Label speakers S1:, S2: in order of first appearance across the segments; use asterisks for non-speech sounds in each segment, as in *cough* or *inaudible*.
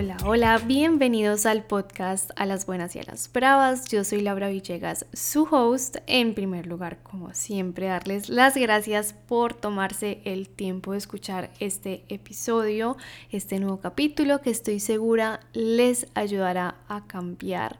S1: Hola, hola, bienvenidos al podcast A las Buenas y a las Bravas. Yo soy Laura Villegas, su host. En primer lugar, como siempre, darles las gracias por tomarse el tiempo de escuchar este episodio, este nuevo capítulo que estoy segura les ayudará a cambiar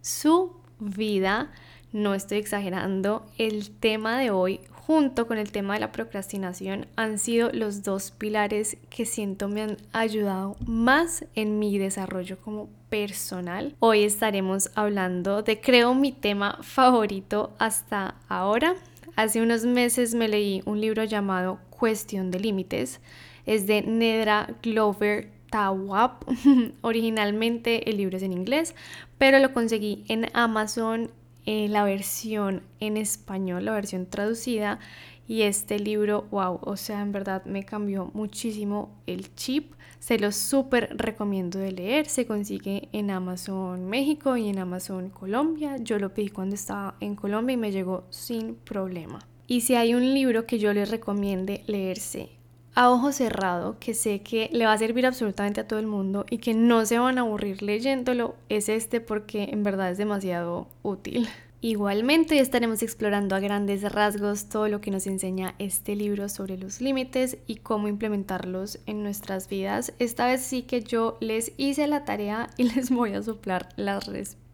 S1: su vida. No estoy exagerando, el tema de hoy junto con el tema de la procrastinación han sido los dos pilares que siento me han ayudado más en mi desarrollo como personal. Hoy estaremos hablando de creo mi tema favorito hasta ahora. Hace unos meses me leí un libro llamado Cuestión de Límites. Es de Nedra Glover Tawap. *laughs* Originalmente el libro es en inglés, pero lo conseguí en Amazon eh, la versión en español, la versión traducida. Y este libro, wow, o sea, en verdad me cambió muchísimo el chip. Se lo súper recomiendo de leer. Se consigue en Amazon México y en Amazon Colombia. Yo lo pedí cuando estaba en Colombia y me llegó sin problema. Y si hay un libro que yo les recomiende leerse a ojo cerrado, que sé que le va a servir absolutamente a todo el mundo y que no se van a aburrir leyéndolo, es este porque en verdad es demasiado útil. Igualmente estaremos explorando a grandes rasgos todo lo que nos enseña este libro sobre los límites y cómo implementarlos en nuestras vidas. Esta vez sí que yo les hice la tarea y *laughs* les voy a soplar las respuestas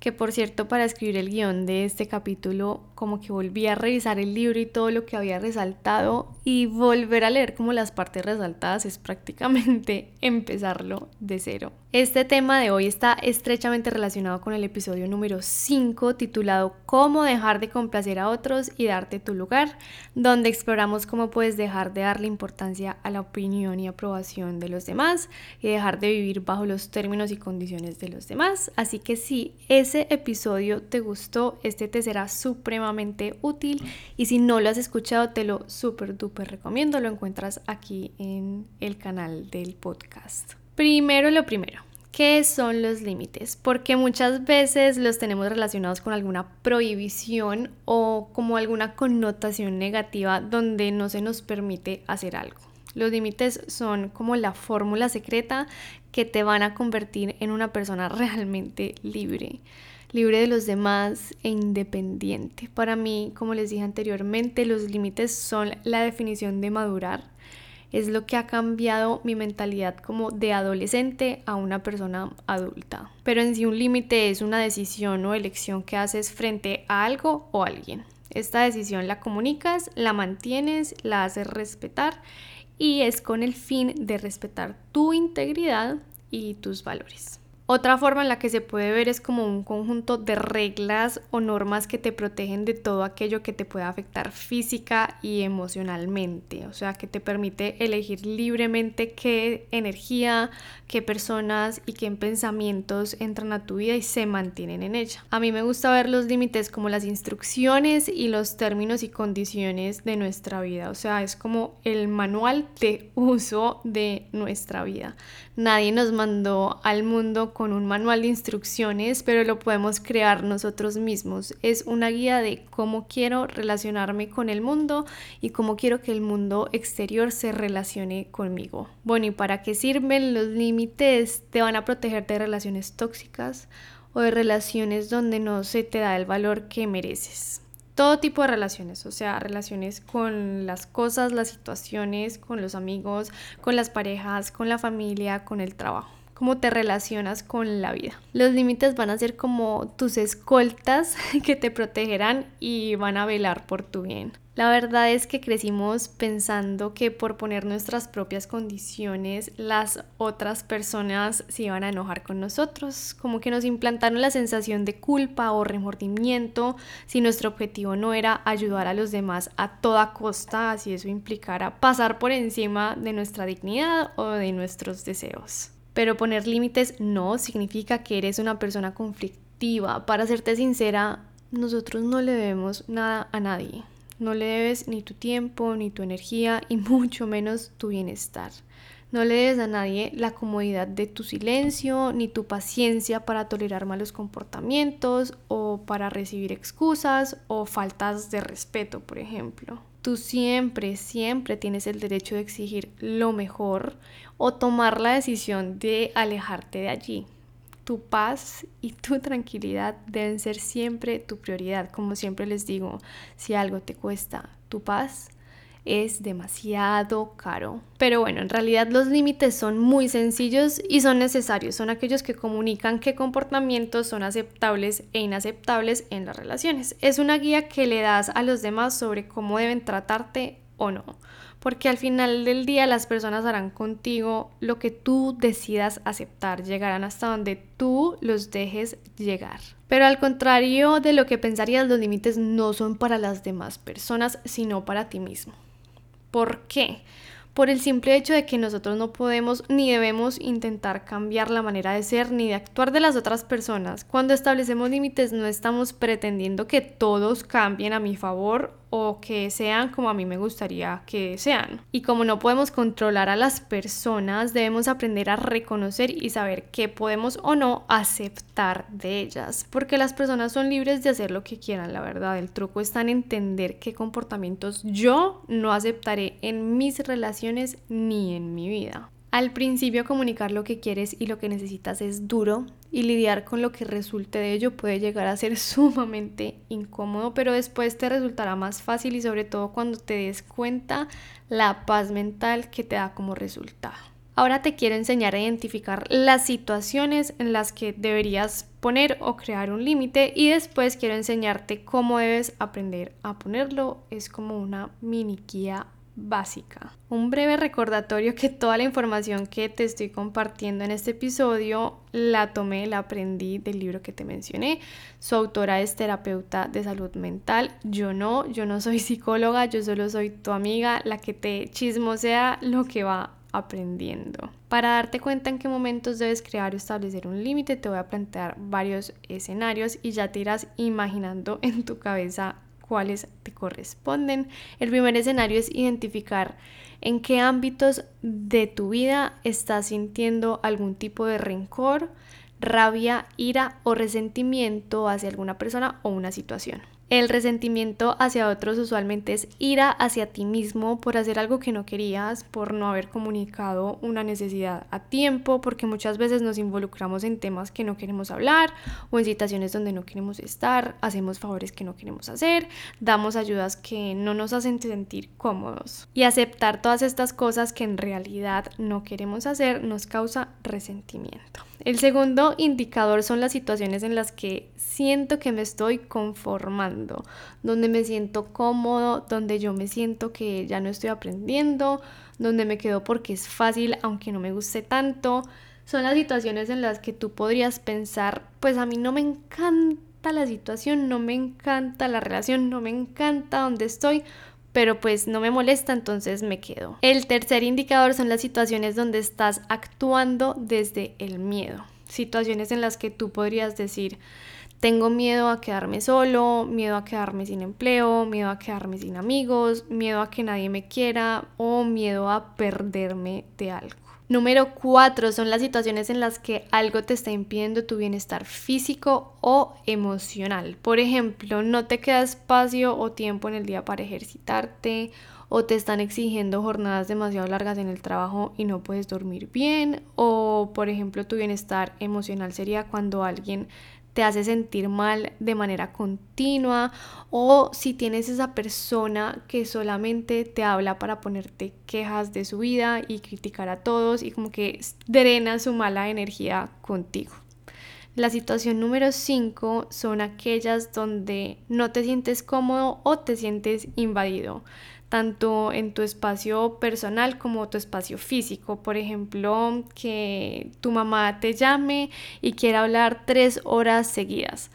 S1: que por cierto para escribir el guion de este capítulo como que volví a revisar el libro y todo lo que había resaltado y volver a leer como las partes resaltadas es prácticamente *laughs* empezarlo de cero. Este tema de hoy está estrechamente relacionado con el episodio número 5 titulado Cómo dejar de complacer a otros y darte tu lugar, donde exploramos cómo puedes dejar de darle importancia a la opinión y aprobación de los demás y dejar de vivir bajo los términos y condiciones de los demás. Así que si ese episodio te gustó, este te será supremamente útil y si no lo has escuchado te lo súper duper recomiendo, lo encuentras aquí en el canal del podcast. Primero lo primero, ¿qué son los límites? Porque muchas veces los tenemos relacionados con alguna prohibición o como alguna connotación negativa donde no se nos permite hacer algo. Los límites son como la fórmula secreta que te van a convertir en una persona realmente libre, libre de los demás e independiente. Para mí, como les dije anteriormente, los límites son la definición de madurar es lo que ha cambiado mi mentalidad como de adolescente a una persona adulta. Pero en sí un límite es una decisión o elección que haces frente a algo o alguien. Esta decisión la comunicas, la mantienes, la haces respetar y es con el fin de respetar tu integridad y tus valores. Otra forma en la que se puede ver es como un conjunto de reglas o normas que te protegen de todo aquello que te pueda afectar física y emocionalmente, o sea, que te permite elegir libremente qué energía, qué personas y qué pensamientos entran a tu vida y se mantienen en ella. A mí me gusta ver los límites como las instrucciones y los términos y condiciones de nuestra vida, o sea, es como el manual de uso de nuestra vida. Nadie nos mandó al mundo con un manual de instrucciones, pero lo podemos crear nosotros mismos. Es una guía de cómo quiero relacionarme con el mundo y cómo quiero que el mundo exterior se relacione conmigo. Bueno, ¿y para qué sirven los límites? Te van a proteger de relaciones tóxicas o de relaciones donde no se te da el valor que mereces todo tipo de relaciones, o sea, relaciones con las cosas, las situaciones, con los amigos, con las parejas, con la familia, con el trabajo cómo te relacionas con la vida. Los límites van a ser como tus escoltas *laughs* que te protegerán y van a velar por tu bien. La verdad es que crecimos pensando que por poner nuestras propias condiciones las otras personas se iban a enojar con nosotros, como que nos implantaron la sensación de culpa o remordimiento si nuestro objetivo no era ayudar a los demás a toda costa, si eso implicara pasar por encima de nuestra dignidad o de nuestros deseos. Pero poner límites no significa que eres una persona conflictiva. Para serte sincera, nosotros no le debemos nada a nadie. No le debes ni tu tiempo, ni tu energía *laughs* y mucho menos tu bienestar. No le debes a nadie la comodidad de tu silencio, ni tu paciencia para tolerar malos comportamientos o para recibir excusas o faltas de respeto, por ejemplo. Tú siempre, siempre tienes el derecho de exigir lo mejor o tomar la decisión de alejarte de allí. Tu paz y tu *laughs* tranquilidad deben ser siempre tu prioridad. Como siempre les digo, si algo te cuesta tu paz, es demasiado caro. Pero bueno, en realidad los límites son muy sencillos y son necesarios. Son aquellos que comunican qué comportamientos son aceptables e inaceptables en las relaciones. Es una guía que le das a los demás sobre cómo deben tratarte o no. Porque al final del día las personas harán contigo lo que tú decidas aceptar, llegarán hasta donde tú los dejes llegar. Pero al contrario de lo que pensarías, los límites no son para las demás personas, sino para ti mismo. ¿Por qué? Por el simple hecho de que nosotros no podemos ni debemos intentar cambiar la manera de ser ni de actuar de las otras personas. Cuando establecemos límites no estamos pretendiendo que todos cambien a mi favor o que sean como a mí me gustaría que sean. Y como no podemos controlar a las personas, debemos aprender a reconocer y saber qué podemos o no aceptar de ellas, porque las personas son libres de hacer lo que quieran, la verdad. El truco está en entender qué comportamientos yo no aceptaré en mis relaciones ni en mi vida. Al principio comunicar lo que quieres y lo que necesitas es duro y lidiar con lo que resulte de ello puede llegar a ser *laughs* sumamente incómodo, pero después te resultará más fácil y sobre todo cuando te des cuenta la paz mental que te da como resultado. Ahora te quiero enseñar a identificar las situaciones en las que deberías poner o crear un límite y después quiero enseñarte cómo debes aprender a ponerlo. Es como una mini guía básica. Un breve recordatorio que toda la información que te estoy compartiendo en este episodio la tomé, la aprendí del libro que te mencioné. Su autora es terapeuta de salud mental. Yo no, yo no soy *laughs* psicóloga, yo solo soy tu amiga, la que te chismosea lo que va aprendiendo. Para darte cuenta en qué momentos debes crear o establecer un límite, te voy a plantear varios escenarios y ya te irás imaginando en tu cabeza cuáles te corresponden. El primer escenario es identificar en qué ámbitos de tu vida estás sintiendo algún tipo de rencor, rabia, ira o resentimiento hacia alguna persona o una situación. El resentimiento hacia otros usualmente es ira hacia ti mismo por hacer algo que no querías, por no haber comunicado una necesidad a tiempo, porque muchas veces nos involucramos en temas que no queremos hablar o en situaciones donde no queremos estar, hacemos favores que no queremos hacer, damos ayudas que no nos hacen sentir cómodos. Y aceptar todas estas cosas que en realidad no queremos hacer nos causa resentimiento. El segundo indicador son las situaciones en las que siento que me estoy conformando, donde me siento cómodo, donde yo me siento que ya no estoy aprendiendo, donde me quedo porque es fácil aunque no me guste tanto. Son las situaciones en las que tú podrías pensar, pues a mí no me encanta la situación, no me encanta la relación, no me encanta donde estoy, pero pues no me molesta, entonces me quedo. El tercer indicador son las situaciones donde estás actuando desde el miedo. Situaciones en las que tú podrías decir, tengo miedo a quedarme solo, miedo a quedarme sin empleo, miedo a quedarme sin amigos, miedo a que nadie me quiera o miedo a perderme de algo. Número cuatro son las situaciones en las que algo te está impidiendo tu bienestar físico o emocional. Por ejemplo, no te queda espacio o tiempo en el día para ejercitarte o te están exigiendo jornadas demasiado largas en el trabajo y no puedes dormir bien o por ejemplo tu bienestar emocional sería cuando alguien te hace sentir mal de manera continua o si tienes esa persona que solamente te habla para ponerte quejas de su vida y criticar a todos y como que drena su mala energía contigo. La situación número 5 son aquellas donde no te sientes cómodo o te sientes invadido tanto en tu espacio personal como tu espacio físico. Por ejemplo, que tu mamá te llame y quiera hablar tres horas seguidas.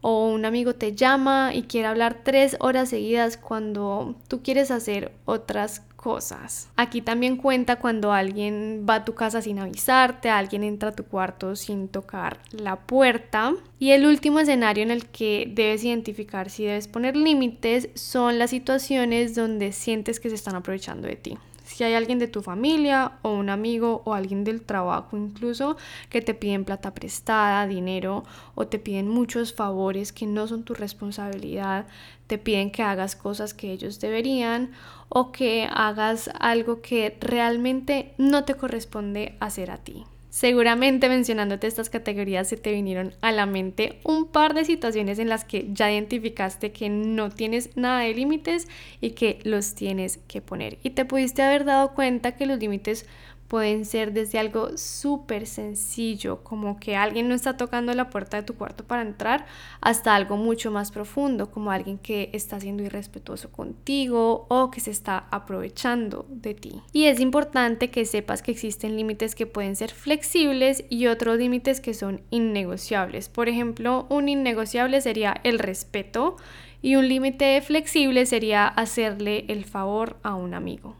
S1: O un amigo te llama y quiere hablar tres horas seguidas cuando tú quieres hacer otras cosas. Aquí también cuenta cuando alguien va a tu casa sin avisarte, alguien entra a tu cuarto sin tocar la puerta. Y el último escenario en el que debes identificar si debes poner límites son las situaciones donde sientes que se están aprovechando de ti Si hay alguien de tu familia o un amigo o alguien del trabajo incluso que te piden plata prestada, dinero o te piden muchos favores que no son tu responsabilidad, te piden que hagas cosas que ellos deberían o que hagas algo que realmente no te corresponde hacer a ti. Seguramente mencionándote estas categorías se te vinieron a la mente un par de situaciones en las que ya identificaste que no tienes nada de límites y que los tienes que poner. Y te pudiste haber dado cuenta que los límites pueden ser desde algo súper sencillo, como que alguien no está tocando la puerta de tu cuarto para entrar, hasta algo mucho más profundo, como alguien que está siendo irrespetuoso contigo o que se está aprovechando de ti. Y es importante que sepas que existen límites que pueden ser flexibles y otros límites que son innegociables. Por ejemplo, un innegociable sería el respeto y un límite flexible sería hacerle el favor a un amigo.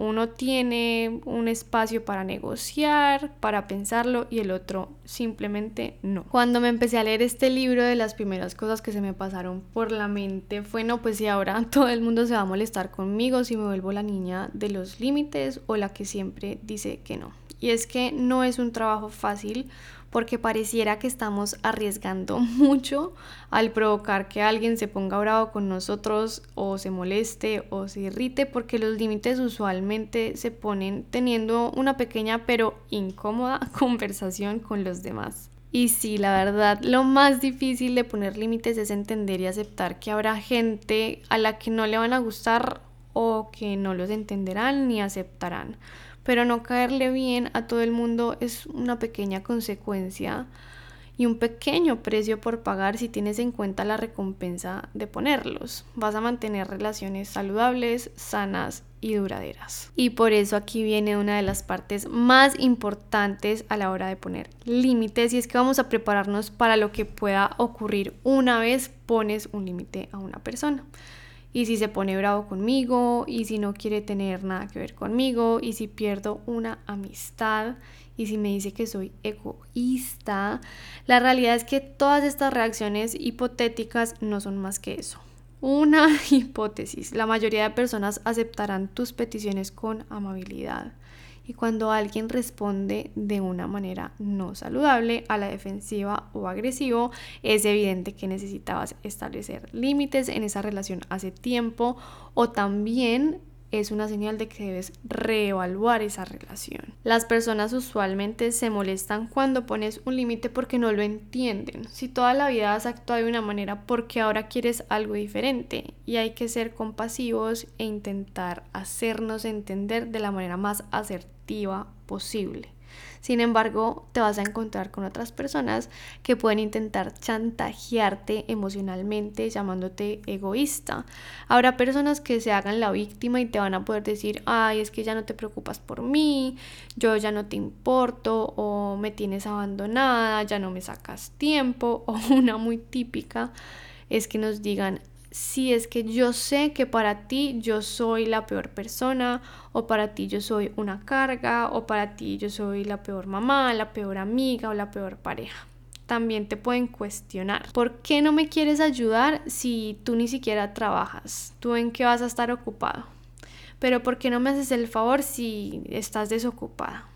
S1: Uno tiene un espacio para negociar, para pensarlo y el otro simplemente no. Cuando me empecé a leer este libro de las primeras cosas que se me pasaron por la mente fue no, pues si ahora *laughs* todo el mundo se va a molestar conmigo si me vuelvo la niña de los límites o la que siempre dice que no. Y es que no es un trabajo fácil porque pareciera que estamos arriesgando *laughs* mucho al provocar que alguien se ponga bravo con nosotros o se moleste o se irrite porque los límites usualmente se ponen teniendo una pequeña pero incómoda *laughs* conversación con los demás. Y sí, la verdad, lo más difícil de poner límites es entender y aceptar que habrá gente a la que no le van a gustar o que no los entenderán ni aceptarán pero no caerle bien a todo el mundo es una pequeña consecuencia y un pequeño precio por pagar si tienes en cuenta la recompensa de ponerlos. Vas a mantener relaciones saludables, sanas y duraderas. Y por eso aquí viene una de las partes más importantes a la hora de poner límites y es que vamos a prepararnos para lo que pueda ocurrir una vez pones un límite a una persona y si se pone bravo conmigo y si no quiere tener nada que ver conmigo y si pierdo una amistad y si me dice que soy egoísta, la realidad es que todas estas reacciones hipotéticas no son más que eso. Una *laughs* hipótesis. La mayoría de personas aceptarán tus peticiones con amabilidad y cuando alguien responde de una manera no saludable a la defensiva o agresivo, es evidente que necesitabas establecer límites en esa relación hace tiempo o también es una señal de que debes reevaluar esa relación. Las personas usualmente se molestan cuando pones un límite porque no lo entienden. Si toda la vida has actuado de una manera, porque ahora quieres algo diferente? Y hay que ser compasivos e intentar hacernos entender de la manera más asertiva posible. Sin embargo, te vas a encontrar con otras personas que pueden intentar chantajearte emocionalmente llamándote egoísta. Habrá personas que se hagan la víctima y te van a poder decir, ay, es que ya no te preocupas por mí, yo ya no te importo o me tienes abandonada, ya no me sacas tiempo *laughs* o una muy típica es que nos digan, si es que yo sé que para ti yo soy la peor persona o para ti yo soy una carga o para ti yo soy la peor mamá, la peor amiga o la peor pareja. También te pueden cuestionar, ¿por qué no me quieres ayudar si tú ni siquiera trabajas? ¿Tú en qué vas a estar ocupado? Pero ¿por qué no me haces el favor si estás desocupada?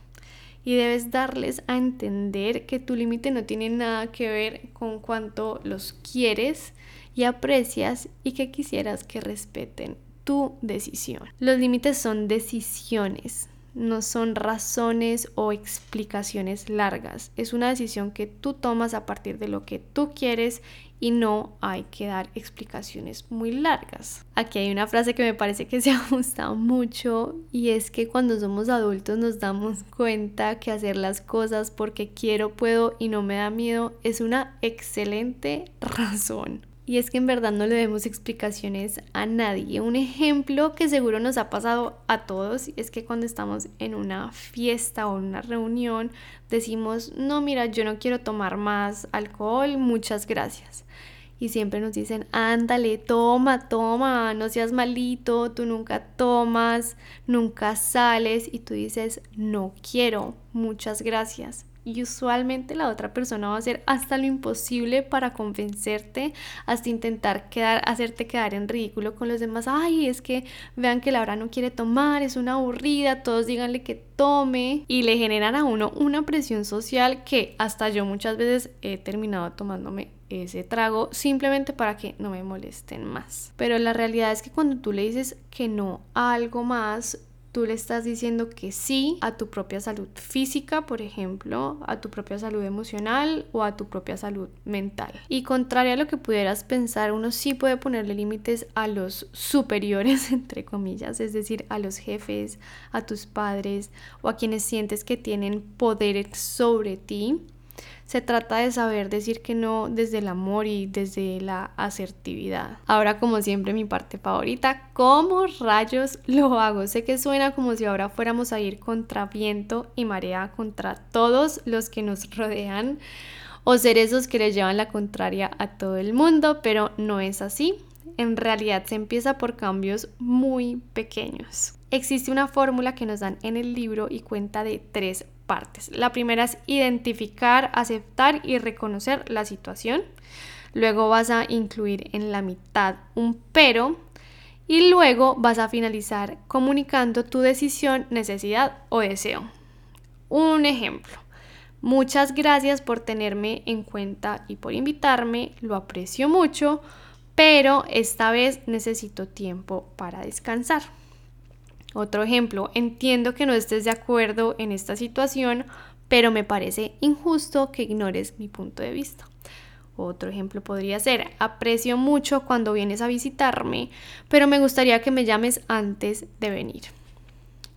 S1: y debes darles a entender que tu límite no tiene nada que ver con cuánto los quieres y aprecias y que quisieras que respeten tu decisión. Los límites son decisiones, no son razones o explicaciones largas. Es una decisión que tú tomas a partir de lo que tú quieres y no hay que dar explicaciones muy largas. Aquí hay una frase que me parece que se *laughs* ha mucho y es que cuando somos adultos nos damos cuenta que hacer las cosas porque quiero, puedo y no me da miedo es una excelente razón y es que en verdad no le demos explicaciones a nadie. Un ejemplo que seguro nos ha pasado a todos es que cuando estamos en una fiesta o una reunión decimos, no, mira, yo no quiero tomar más alcohol, muchas gracias. Y siempre nos dicen, ándale, toma, toma, no seas malito, tú nunca tomas, nunca sales y tú dices, no quiero, muchas gracias y usualmente la otra persona va a hacer hasta lo imposible para convencerte, hasta intentar quedar, hacerte quedar en ridículo con los demás. Ay, es que vean que Laura no quiere tomar, es una aburrida, todos díganle que tome y le generan a uno una presión social que hasta yo muchas veces he terminado tomándome ese trago simplemente para que no me molesten más. Pero la realidad es que cuando tú le dices que no a algo más, tú le estás diciendo que sí a tu propia salud física, por ejemplo, a tu propia salud emocional o a tu propia salud mental. Y contrario a lo que pudieras pensar, uno sí puede ponerle límites a los superiores, *laughs* entre comillas, es decir, a los jefes, a tus padres o a quienes sientes que tienen poder sobre ti se trata de saber decir que no desde el amor y desde la asertividad. Ahora, como siempre, mi parte favorita, ¿cómo rayos lo hago? Sé que suena como si ahora fuéramos a ir contra viento y marea contra todos los que nos rodean o ser esos que le llevan la contraria a todo el mundo, pero no es así. En realidad se empieza por cambios muy pequeños. Existe una fórmula que nos dan en el libro y cuenta de tres partes. La primera es identificar, aceptar y reconocer la situación. Luego vas a incluir en la mitad un pero y luego vas a finalizar comunicando tu decisión, necesidad o deseo. Un ejemplo. Muchas gracias por tenerme en cuenta y por invitarme, lo aprecio mucho, pero esta vez necesito tiempo para descansar. Otro ejemplo, entiendo que no estés de acuerdo en esta situación, pero me parece injusto que ignores mi punto de vista. Otro ejemplo podría ser, aprecio mucho cuando vienes a visitarme, pero me gustaría que me llames antes de venir.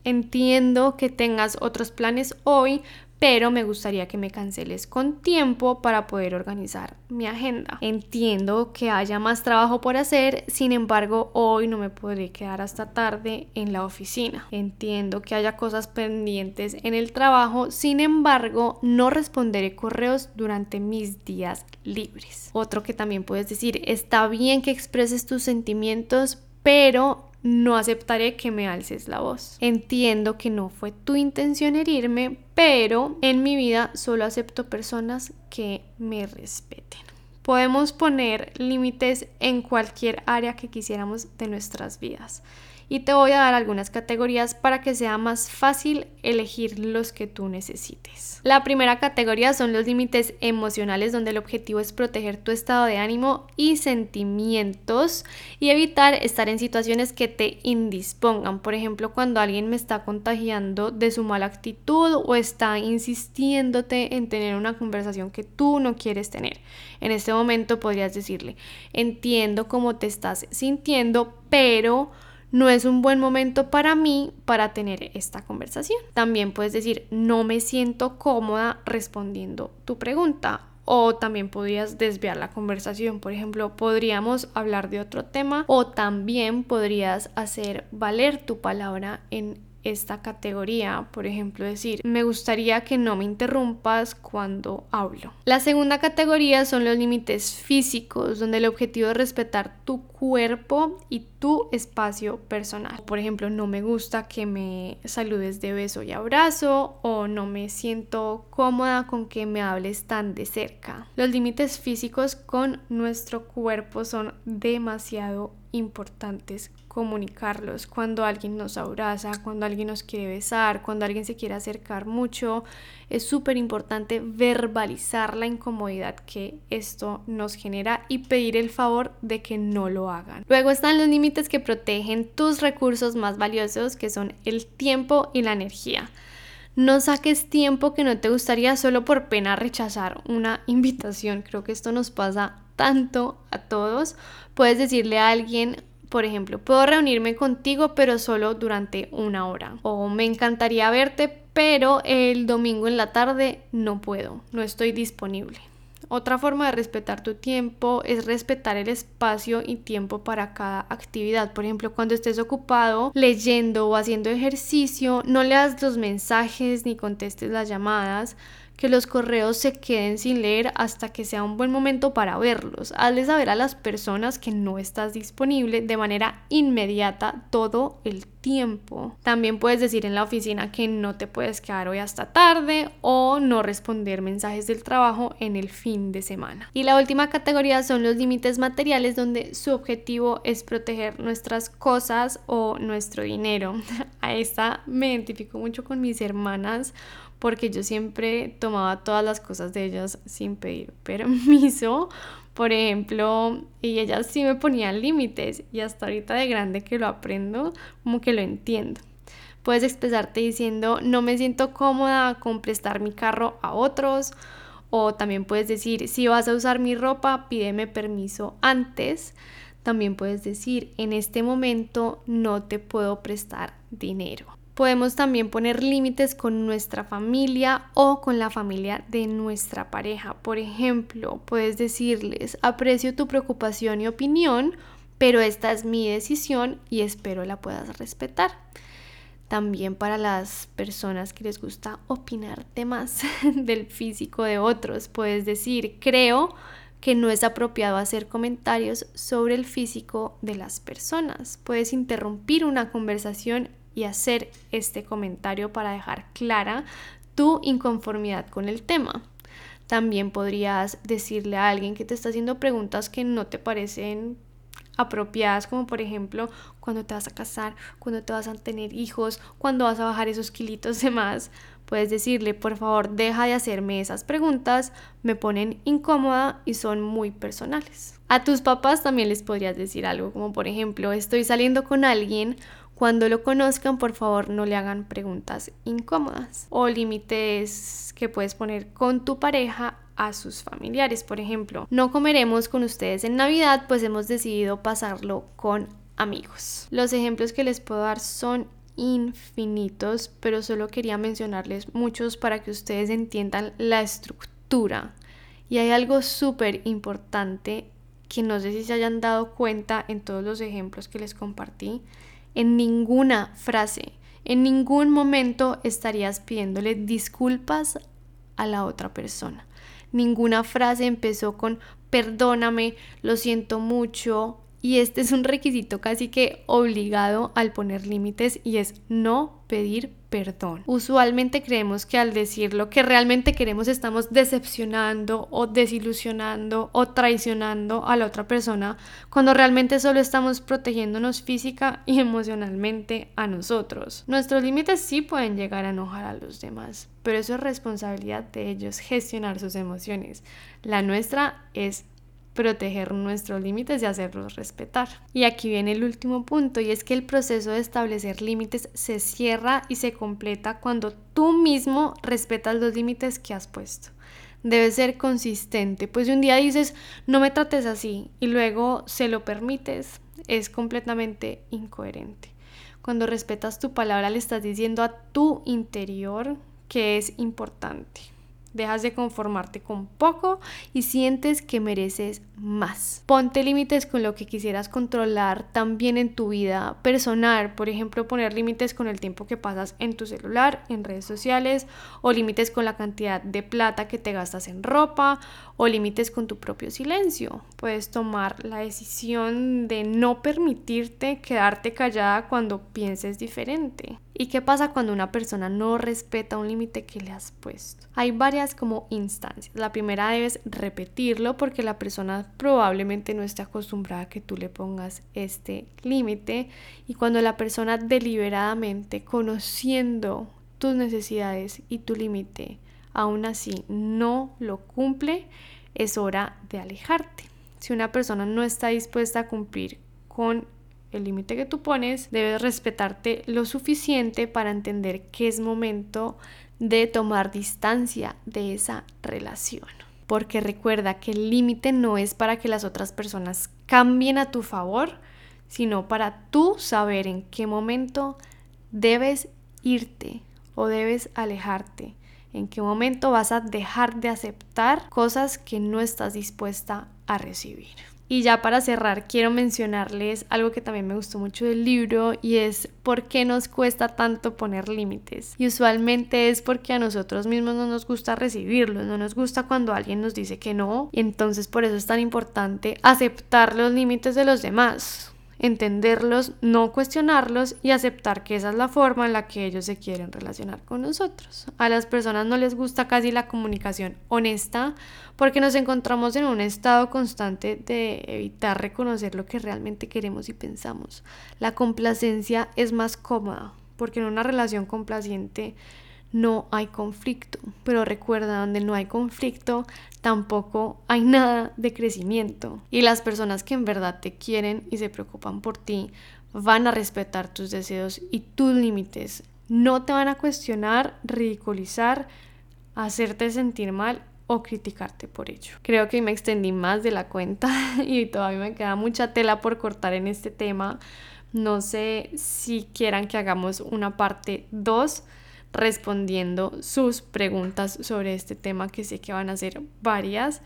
S1: Entiendo que tengas otros planes hoy, pero me gustaría que me canceles con tiempo para poder organizar mi agenda. Entiendo que haya más trabajo por hacer, sin embargo, hoy no me podré quedar hasta tarde en la oficina. Entiendo que haya cosas pendientes en el trabajo, sin embargo, no responderé correos durante mis días libres. Otro que también puedes decir, está bien que expreses tus sentimientos, pero no aceptaré que me alces la voz. Entiendo que no fue tu intención herirme, pero en mi vida solo acepto personas que me respeten. Podemos poner límites en cualquier área que quisiéramos de nuestras vidas y te voy a dar algunas categorías para que sea más fácil elegir los que tú necesites. La primera categoría son los límites emocionales donde el objetivo es proteger tu estado de ánimo y sentimientos y evitar estar en situaciones que te indispongan. Por ejemplo, cuando alguien me está contagiando de su mala actitud o está insistiéndote en tener una conversación que tú no quieres tener. En este momento podrías decirle, entiendo cómo te estás sintiendo, pero no es un buen momento para mí para tener esta conversación. También puedes decir, no me siento cómoda respondiendo tu pregunta. O también podrías desviar la conversación. Por ejemplo, podríamos hablar de otro tema o también podrías hacer valer tu palabra en esta categoría, por ejemplo, decir, me gustaría que no me interrumpas cuando hablo. La segunda categoría son los límites físicos, donde el objetivo es respetar tu cuerpo y tu espacio personal. Por ejemplo, no me gusta que me saludes de beso y abrazo o no me siento cómoda con que me hables tan de cerca. Los límites físicos con nuestro cuerpo son demasiado importantes comunicarlos. Cuando alguien nos abraza, cuando alguien nos quiere besar, cuando alguien se quiere acercar mucho, es súper importante verbalizar la incomodidad que esto nos genera y pedir el favor de que no lo hagan. Luego están los límites que protegen tus recursos más valiosos, que son el tiempo y la energía. No saques tiempo que no te gustaría solo por pena rechazar una invitación. Creo que esto nos pasa tanto a todos. Puedes decirle a alguien, por ejemplo, puedo reunirme contigo pero solo durante una hora. O me encantaría verte pero el domingo en la tarde no puedo, no estoy disponible. Otra forma de respetar tu tiempo es respetar el espacio y tiempo para cada actividad. Por ejemplo, cuando estés ocupado leyendo o haciendo ejercicio, no leas los mensajes ni contestes las llamadas que los correos se queden sin leer hasta que sea un buen momento para verlos. Hazle saber a las personas que no estás disponible de manera inmediata todo el tiempo. También puedes decir en la oficina que no te puedes quedar hoy hasta tarde o no responder mensajes del trabajo en el fin de semana. Y la última categoría son los límites materiales donde su objetivo es proteger nuestras cosas o nuestro dinero. *laughs* A esta me identifico mucho con mis hermanas porque yo siempre tomaba todas las cosas de ellas sin pedir *laughs* permiso por ejemplo, y ellas sí me ponían límites y hasta ahorita de grande que lo aprendo, como que lo entiendo. Puedes expresarte diciendo, no me siento cómoda con prestar mi carro a otros. O también puedes decir, si vas a usar mi ropa, pídeme permiso antes. También puedes decir, en este momento no te puedo prestar dinero. Podemos también poner límites con nuestra familia o con la familia de nuestra pareja. Por ejemplo, puedes decirles, aprecio tu preocupación y opinión, pero esta es mi decisión y espero la puedas respetar. También para las personas que les gusta opinar temas *laughs* del físico de otros, puedes decir, creo que no es apropiado hacer comentarios sobre el físico de las personas. Puedes interrumpir una conversación y hacer este comentario para dejar clara tu inconformidad con el tema. También podrías decirle a alguien que te está haciendo preguntas que no te parecen apropiadas, como por ejemplo cuando te vas a casar, cuando te vas a tener hijos, cuando vas a bajar esos kilitos de más. Puedes decirle, por favor, deja de hacerme esas preguntas, me ponen incómoda y son muy personales. A tus papás también les podrías decir algo, como por ejemplo, estoy saliendo con alguien cuando lo conozcan, por favor, no le hagan preguntas incómodas o límites que puedes poner con tu pareja a sus familiares. Por ejemplo, no comeremos con ustedes en Navidad, pues hemos decidido pasarlo con amigos. Los ejemplos que les puedo dar son infinitos, pero solo quería mencionarles muchos para que ustedes entiendan la estructura. Y hay algo súper importante que no sé si se hayan dado cuenta en todos los ejemplos que les compartí, en ninguna frase, en ningún momento estarías pidiéndole disculpas a la otra persona. Ninguna frase empezó con perdóname, lo siento mucho. Y este es un requisito casi que obligado al poner límites y es no pedir perdón. Usualmente creemos que al decir lo que realmente queremos estamos decepcionando o desilusionando o traicionando a la otra persona cuando realmente solo estamos protegiéndonos física y emocionalmente a nosotros. Nuestros límites sí pueden llegar a enojar a los demás, pero eso es responsabilidad de ellos gestionar sus emociones. La nuestra es proteger nuestros límites y hacerlos respetar. Y aquí viene el último punto y es que el proceso de establecer límites se cierra y se completa cuando tú mismo respetas los límites que has puesto. Debe ser consistente, pues si un día dices no me trates así y luego se lo permites, es completamente incoherente. Cuando respetas tu palabra le estás diciendo a tu interior que es importante dejas de conformarte con poco y sientes que mereces más. Ponte límites con lo que quisieras controlar también en tu vida personal, por ejemplo, poner límites con el tiempo que pasas en tu celular, en redes sociales, o límites con la cantidad de plata que te gastas en ropa, o límites con tu propio silencio. Puedes tomar la decisión de no permitirte quedarte callada cuando pienses diferente. ¿Y qué pasa cuando una persona no respeta un límite que le has puesto? Hay varias como instancias. La primera debes repetirlo porque la persona probablemente no esté acostumbrada a que tú le pongas este límite y cuando la persona deliberadamente conociendo tus necesidades y tu límite aún así no lo cumple, es hora de alejarte. Si una persona no está dispuesta a cumplir con el límite que tú pones, debes respetarte lo suficiente para entender que es momento de tomar distancia de esa relación. Porque recuerda que el límite no es para que las otras personas cambien a tu favor, sino para tú saber en qué momento debes irte o debes alejarte, en qué momento vas a dejar de aceptar cosas que no estás dispuesta a recibir. Y ya para cerrar, quiero mencionarles algo que también me gustó mucho del libro y es por qué nos cuesta tanto poner límites. Y usualmente es porque a nosotros mismos no nos gusta recibirlos, no nos gusta cuando alguien nos dice que no. Y entonces por eso es tan importante aceptar los límites de los demás. Entenderlos, no cuestionarlos y aceptar que esa es la forma en la que ellos se quieren relacionar con nosotros. A las personas no les gusta casi la comunicación honesta porque nos encontramos en un estado constante de evitar reconocer lo que realmente queremos y pensamos. La complacencia es más cómoda porque en una relación complaciente no hay conflicto. Pero recuerda, donde no hay conflicto, tampoco hay nada de crecimiento. Y las personas que en verdad te quieren y se preocupan por ti van a respetar tus deseos y tus límites. No te van a cuestionar, ridiculizar, hacerte sentir mal o criticarte por ello. Creo que me extendí más de la cuenta *laughs* y todavía me queda mucha tela por cortar en este tema. No sé si quieran que hagamos una parte 2 respondiendo sus preguntas sobre este tema, que sé que van a ser varias.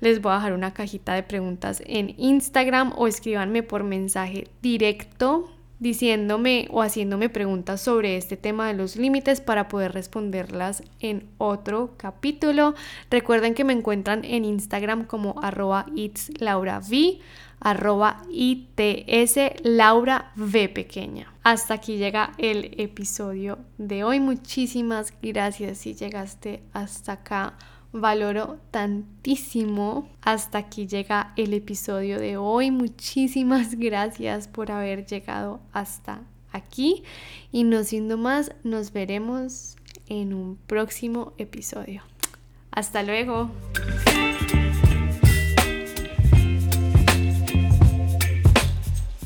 S1: Les voy a dejar una cajita de preguntas en Instagram o escríbanme por mensaje directo diciéndome o haciéndome preguntas sobre este tema de los límites para poder responderlas en otro capítulo. Recuerden que me encuentran en Instagram como arroba itslaurav, arroba its laura v pequeña. Hasta aquí llega el episodio de hoy. Muchísimas gracias si llegaste hasta acá valoro tantísimo. Hasta aquí llega el episodio de hoy. Muchísimas *laughs* gracias por haber llegado hasta aquí. Y no siendo más, nos veremos en un próximo episodio. Hasta luego.